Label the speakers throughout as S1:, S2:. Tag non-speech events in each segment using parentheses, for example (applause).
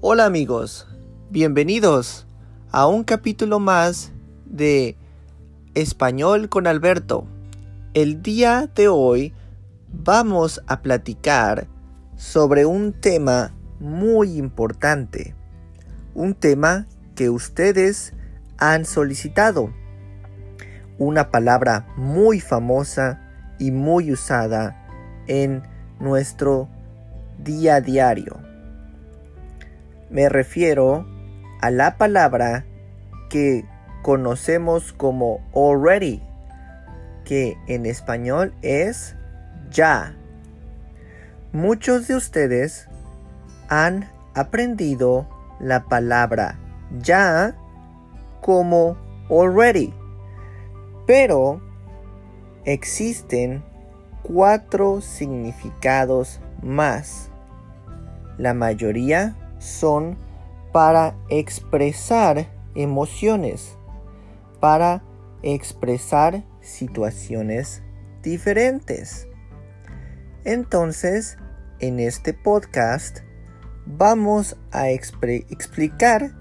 S1: Hola amigos, bienvenidos a un capítulo más de Español con Alberto. El día de hoy vamos a platicar sobre un tema muy importante, un tema que ustedes han solicitado, una palabra muy famosa y muy usada en nuestro día a diario. Me refiero a la palabra que conocemos como already, que en español es ya. Muchos de ustedes han aprendido la palabra ya como already, pero existen cuatro significados más. La mayoría son para expresar emociones, para expresar situaciones diferentes. Entonces, en este podcast vamos a explicar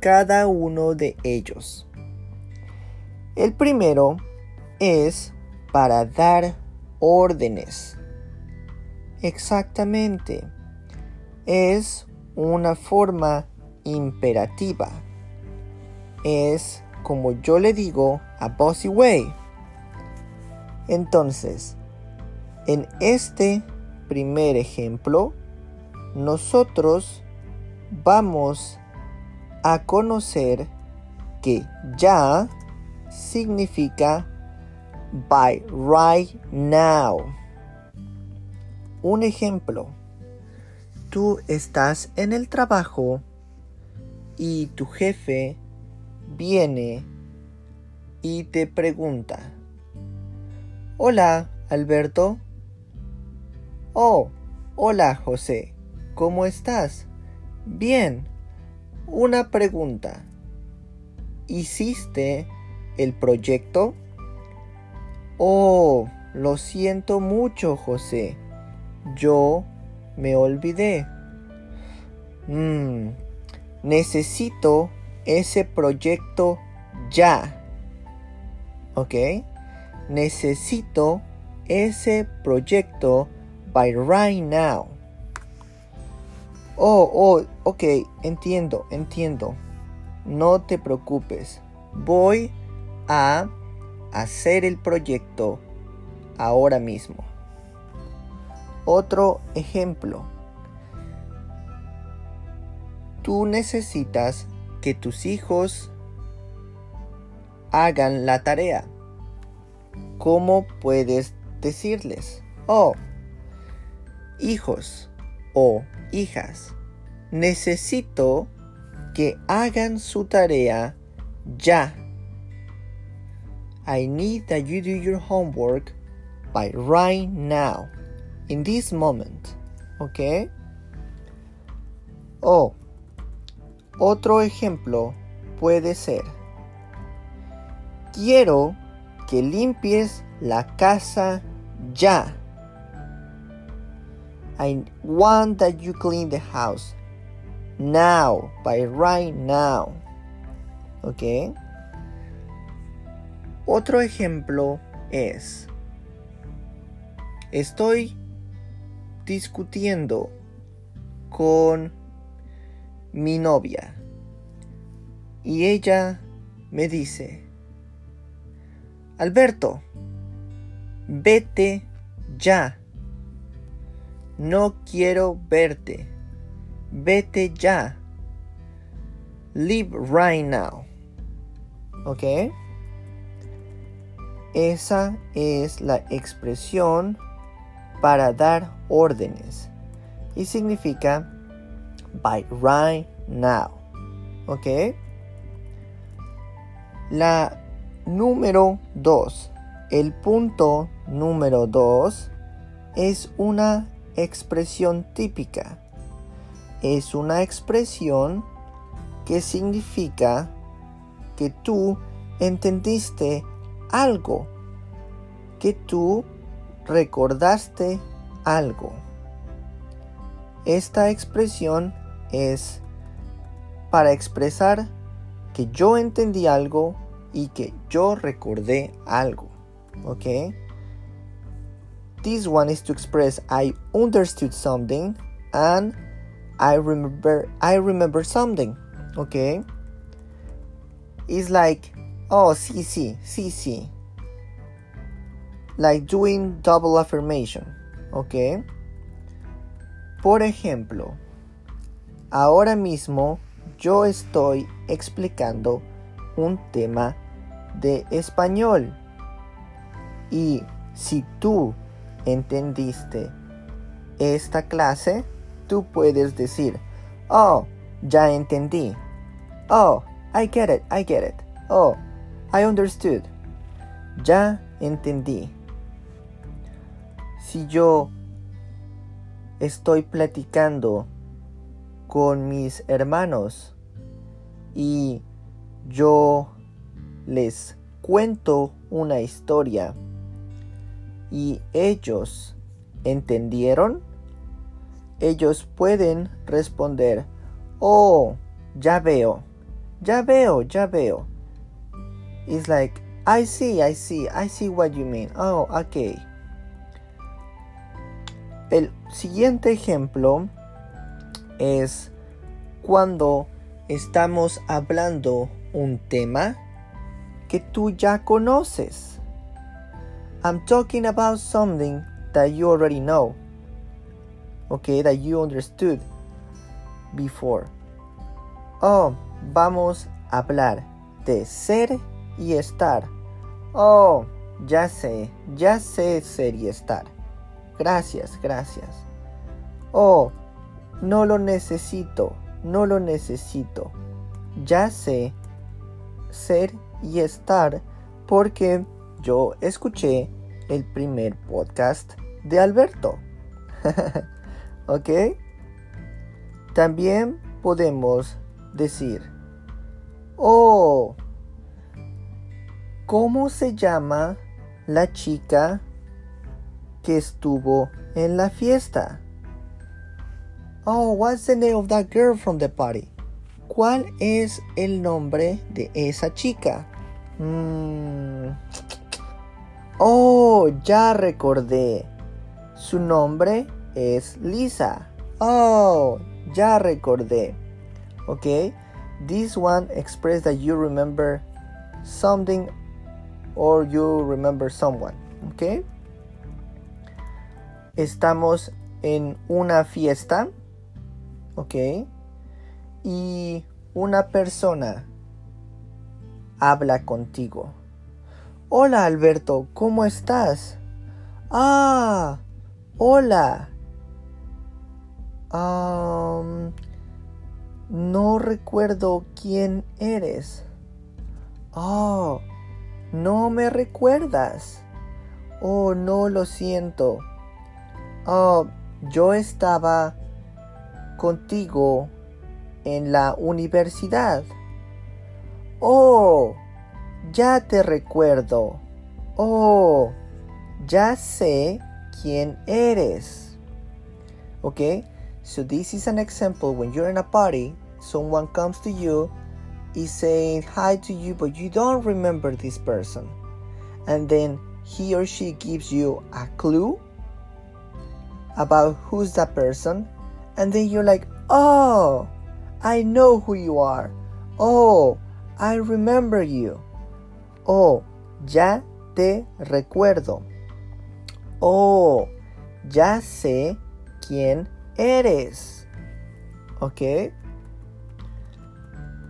S1: cada uno de ellos. El primero es para dar órdenes. Exactamente. Es una forma imperativa. Es como yo le digo a Bossy Way. Entonces, en este primer ejemplo, nosotros vamos a conocer que ya significa by right now. Un ejemplo tú estás en el trabajo y tu jefe viene y te pregunta, Hola, Alberto. Oh, hola, José. ¿Cómo estás? Bien. Una pregunta. ¿Hiciste el proyecto? Oh, lo siento mucho, José. Yo me olvidé. Mm, necesito ese proyecto ya. ¿Ok? Necesito ese proyecto by right now. Oh, oh, ok, entiendo, entiendo. No te preocupes. Voy a hacer el proyecto ahora mismo. Otro ejemplo. Tú necesitas que tus hijos hagan la tarea. ¿Cómo puedes decirles? Oh, hijos o hijas, necesito que hagan su tarea ya. I need that you do your homework by right now in this moment. ¿Ok? O otro ejemplo puede ser, quiero que limpies la casa ya. I want that you clean the house now, by right now. ¿Ok? Otro ejemplo es, estoy discutiendo con mi novia y ella me dice, Alberto, vete ya. No quiero verte. Vete ya. Leave right now. ¿Ok? Esa es la expresión para dar órdenes y significa by right now. ¿Ok? La número 2, el punto número 2 es una expresión típica. Es una expresión que significa que tú entendiste algo, que tú recordaste algo. esta expresión es para expresar que yo entendí algo y que yo recordé algo. ¿Ok? This one is to express I understood something and I remember I remember something. ¿Ok? It's like, oh, sí, sí, sí, sí. Like doing double affirmation. ¿Ok? Por ejemplo, ahora mismo yo estoy explicando un tema de español. Y si tú entendiste esta clase, tú puedes decir, oh, ya entendí. Oh, I get it, I get it. Oh, I understood. Ya entendí. Si yo estoy platicando con mis hermanos y yo les cuento una historia y ellos entendieron, ellos pueden responder, oh, ya veo, ya veo, ya veo. It's like, I see, I see, I see what you mean. Oh, okay. El siguiente ejemplo es cuando estamos hablando un tema que tú ya conoces. I'm talking about something that you already know. Okay, that you understood before. Oh, vamos a hablar de ser y estar. Oh, ya sé, ya sé ser y estar. Gracias, gracias. Oh, no lo necesito, no lo necesito. Ya sé ser y estar porque yo escuché el primer podcast de Alberto. (laughs) ¿Ok? También podemos decir, oh, ¿cómo se llama la chica que estuvo en la fiesta? Oh, what's the name of that girl from the party? ¿Cuál es el nombre de esa chica? Mm. Oh, ya recordé. Su nombre es Lisa. Oh, ya recordé. Okay, this one express that you remember something or you remember someone. Okay, estamos en una fiesta ¿ok? Y una persona habla contigo. Hola Alberto, ¿cómo estás? Ah, hola. no recuerdo quién eres. Oh, no me recuerdas. Oh, no lo siento. Oh, yo estaba contigo en la universidad. Oh, ya te recuerdo. Oh, ya sé quién eres. Okay, so this is an example when you're in a party, someone comes to you, is saying hi to you, but you don't remember this person. And then he or she gives you a clue about who's that person and then you're like, oh, I know who you are. Oh, I remember you. Oh, ya te recuerdo. Oh, ya sé quién eres. ¿Ok?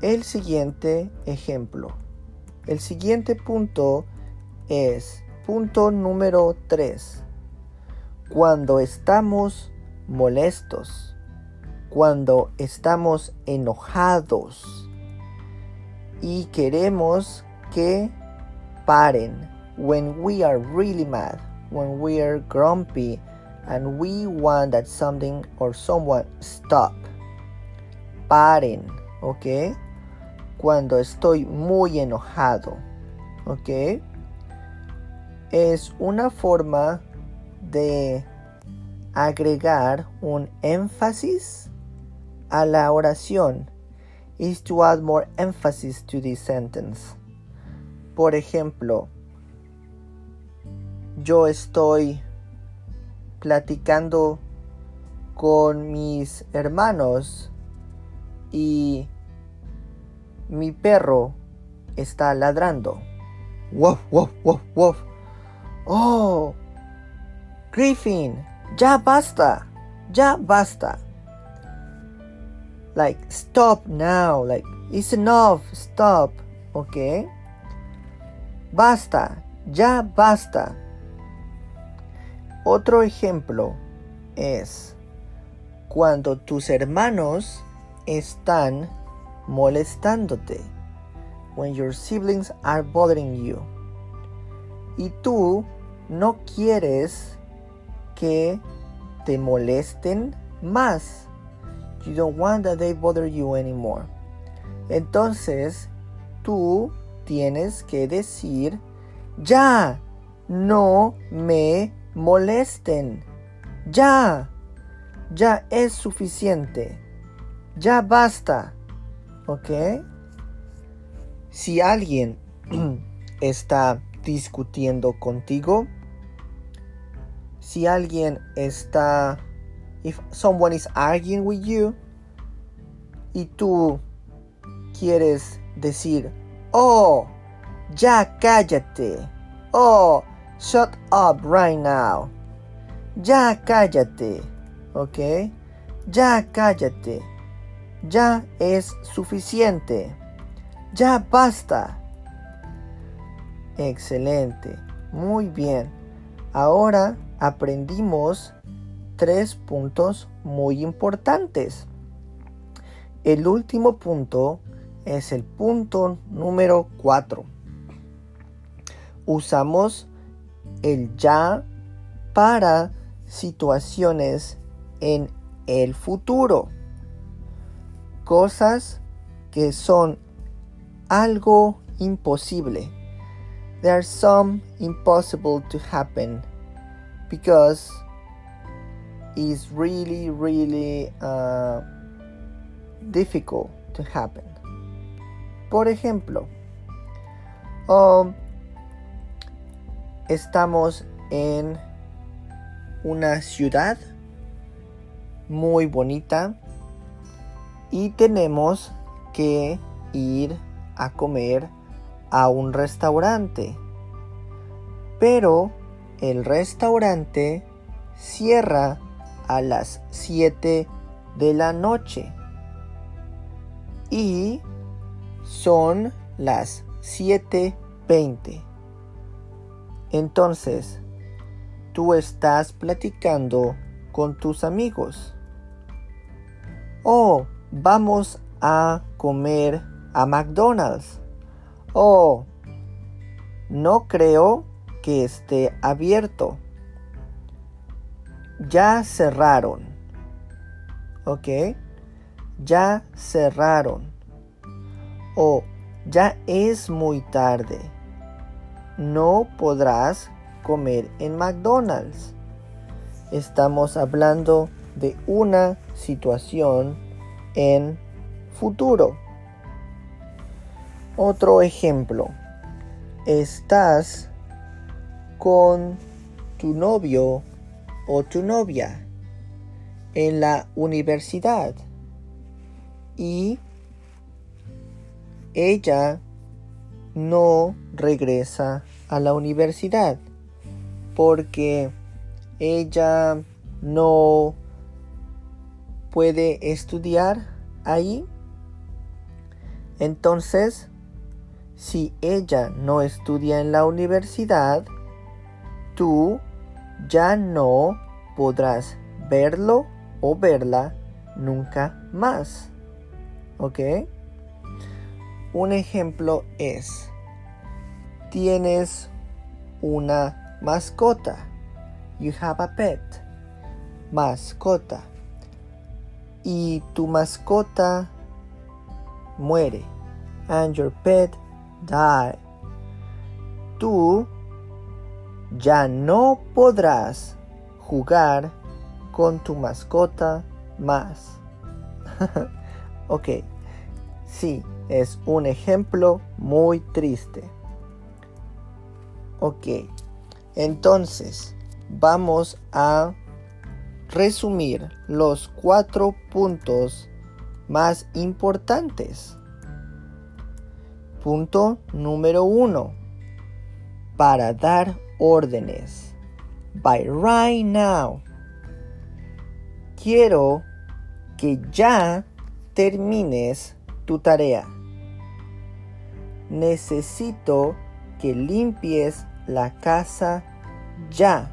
S1: El siguiente ejemplo. El siguiente punto es punto número 3. Cuando estamos molestos cuando estamos enojados y queremos que paren. When we are really mad, when we are grumpy and we want that something or someone stop. Paren, ¿ok? Cuando estoy muy enojado, ¿ok? Es una forma de agregar un énfasis a la oración. Is to add more emphasis to this sentence. Por ejemplo, yo estoy platicando con mis hermanos y mi perro está ladrando. Woof, woof, woof, woof. Oh, Griffin, ya basta, ya basta. Like, stop now, like, it's enough, stop, ¿ok? Basta, ya basta. Otro ejemplo es cuando tus hermanos están molestándote. When your siblings are bothering you. Y tú no quieres que te molesten más. You don't want that they bother you anymore. Entonces, tú tienes que decir, ya, no me molesten. Ya, ya es suficiente. Ya basta. ¿Ok? Si alguien (clears throat) está discutiendo contigo, si alguien está, if someone is arguing with you, y tú quieres decir, oh, ya cállate, oh, shut up right now, ya cállate, ¿ok? Ya cállate, ya es suficiente, ya basta. Excelente, muy bien. Ahora aprendimos tres puntos muy importantes. El último punto es el punto número 4. Usamos el ya para situaciones en el futuro. Cosas que son algo imposible. There are some impossible to happen because it's really, really uh, difficult to happen. Por ejemplo, um, estamos en una ciudad muy bonita y tenemos que ir a comer a un restaurante. Pero el restaurante cierra a las 7 de la noche. Y son las 7.20. Entonces, tú estás platicando con tus amigos. Oh, vamos a comer a McDonald's. Oh, no creo que esté abierto. Ya cerraron. ¿Ok? Ya cerraron. O ya es muy tarde. No podrás comer en McDonald's. Estamos hablando de una situación en futuro. Otro ejemplo. Estás con tu novio o tu novia en la universidad y ella no regresa a la universidad porque ella no puede estudiar ahí. Entonces, si ella no estudia en la universidad, tú ya no podrás verlo o verla nunca más. ¿Ok? Un ejemplo es, tienes una mascota. You have a pet. Mascota. Y tu mascota muere. And your pet die. Tú ya no podrás jugar con tu mascota más. (laughs) ok, sí, es un ejemplo muy triste. Ok, entonces vamos a resumir los cuatro puntos más importantes. Punto número uno. Para dar órdenes. By right now. Quiero que ya termines tu tarea. Necesito que limpies la casa ya.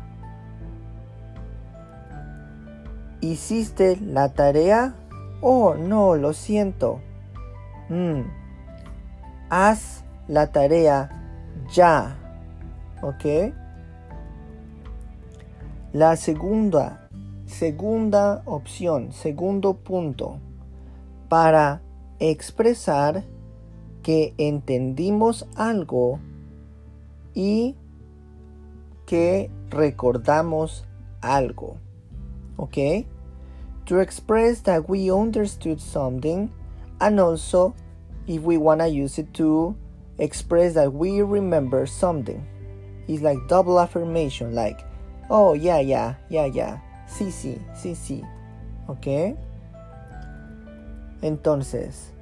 S1: ¿Hiciste la tarea? Oh, no, lo siento. Mm. Haz la tarea ya. ¿Ok? La segunda, segunda opción, segundo punto, para expresar que entendimos algo y que recordamos algo. ¿Ok? To express that we understood something and also if we want to use it to express that we remember something. It's like double affirmation, like, oh, yeah, yeah, yeah, yeah, sí, sí, sí, sí. ¿Ok? Entonces,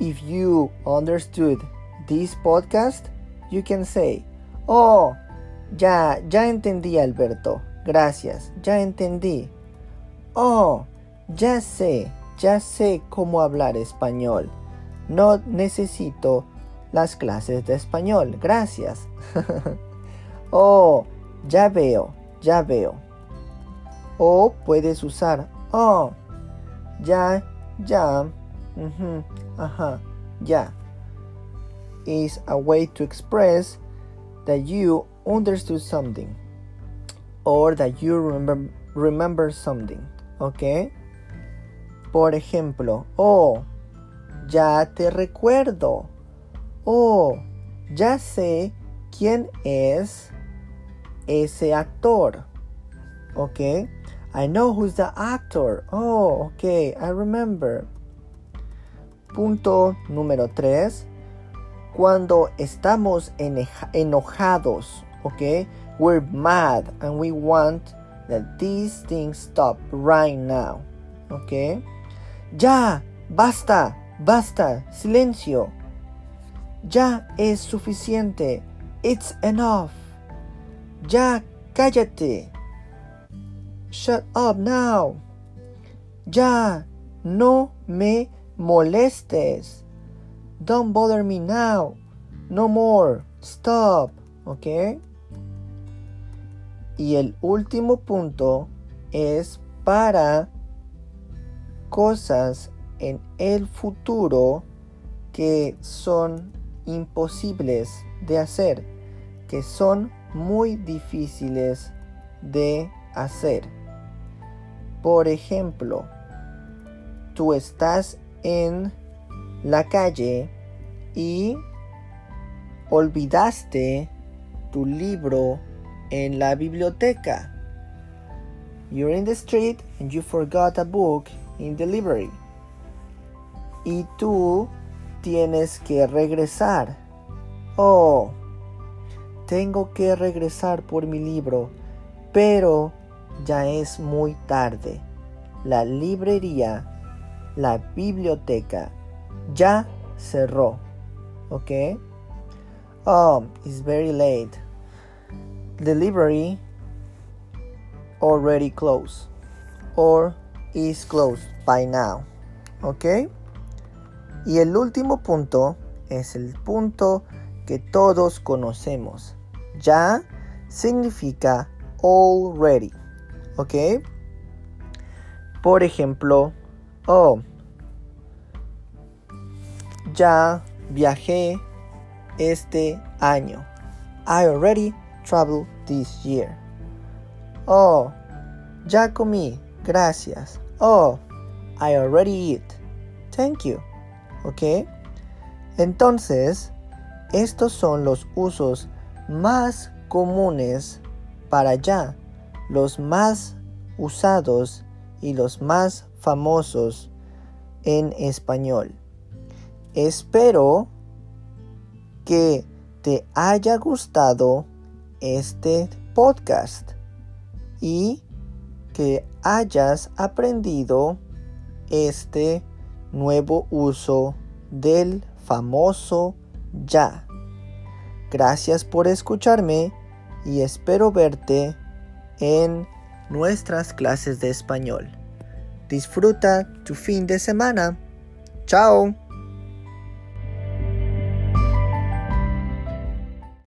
S1: if you understood this podcast, you can say, oh, ya, ya entendí, Alberto. Gracias, ya entendí. Oh, ya sé, ya sé cómo hablar español. No necesito las clases de español. Gracias. (laughs) oh, ya veo, ya veo. O puedes usar, oh, ya, ya, ajá, ya. Is a way to express that you understood something or that you remember, remember something. ¿Ok? Por ejemplo, oh, ya te recuerdo. Oh, ya sé quién es ese actor. ¿Ok? I know who's the actor. Oh, ok, I remember. Punto número 3. Cuando estamos enojados, ¿ok? We're mad and we want that these things stop right now. ¿Ok? Ya, basta, basta, silencio. Ya es suficiente. It's enough. Ya, cállate. Shut up now. Ya, no me molestes. Don't bother me now. No more. Stop. ¿Ok? Y el último punto es para cosas en el futuro que son imposibles de hacer, que son muy difíciles de hacer. Por ejemplo, tú estás en la calle y olvidaste tu libro en la biblioteca. You're in the street and you forgot a book in the library. Y tú tienes que regresar. Oh, tengo que regresar por mi libro, pero ya es muy tarde. La librería, la biblioteca, ya cerró. ¿Ok? Oh, it's very late. Delivery already closed or is closed by now. ¿Ok? Y el último punto es el punto que todos conocemos. Ya significa already. ¿Ok? Por ejemplo, oh, ya viajé este año. I already travel this year. Oh, ya comí, gracias. Oh, I already eat. Thank you. ¿Ok? Entonces, estos son los usos más comunes para ya, los más usados y los más famosos en español. Espero que te haya gustado este podcast y que hayas aprendido este nuevo uso del famoso ya. Gracias por escucharme y espero verte en nuestras clases de español. Disfruta tu fin de semana. Chao.